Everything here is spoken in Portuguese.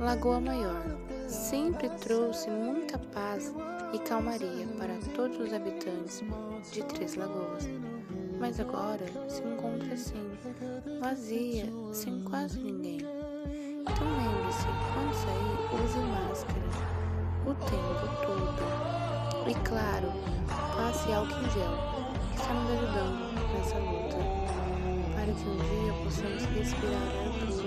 Lagoa Maior sempre trouxe muita paz e calmaria para todos os habitantes de Três Lagoas, mas agora se encontra assim, vazia, sem quase ninguém. Então lembre-se, quando sair, use máscara o tempo todo. E claro, passe álcool em gel, que está nos ajudando nessa luta, para que um dia possamos respirar ar puro.